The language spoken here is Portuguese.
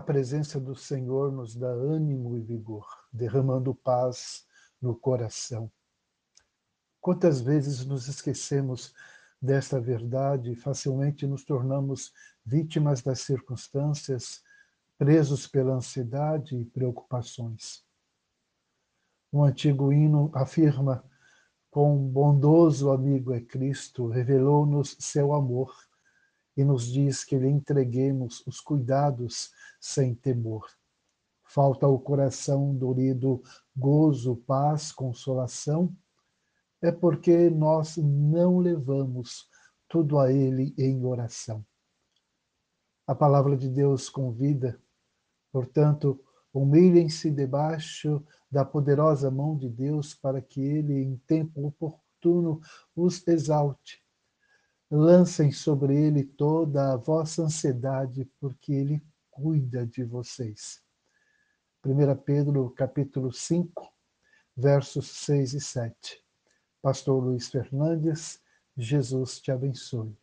presença do Senhor nos dá ânimo e vigor, derramando paz no coração. Quantas vezes nos esquecemos desta verdade e facilmente nos tornamos vítimas das circunstâncias, presos pela ansiedade e preocupações. Um antigo hino afirma: "Com bondoso amigo é Cristo, revelou-nos seu amor e nos diz que lhe entreguemos os cuidados sem temor. Falta ao coração dorido gozo, paz, consolação, é porque nós não levamos tudo a Ele em oração. A palavra de Deus convida, portanto, humilhem-se debaixo da poderosa mão de Deus para que Ele, em tempo oportuno, os exalte. Lancem sobre Ele toda a vossa ansiedade, porque Ele cuida de vocês. 1 Pedro capítulo 5, versos 6 e 7. Pastor Luiz Fernandes, Jesus te abençoe.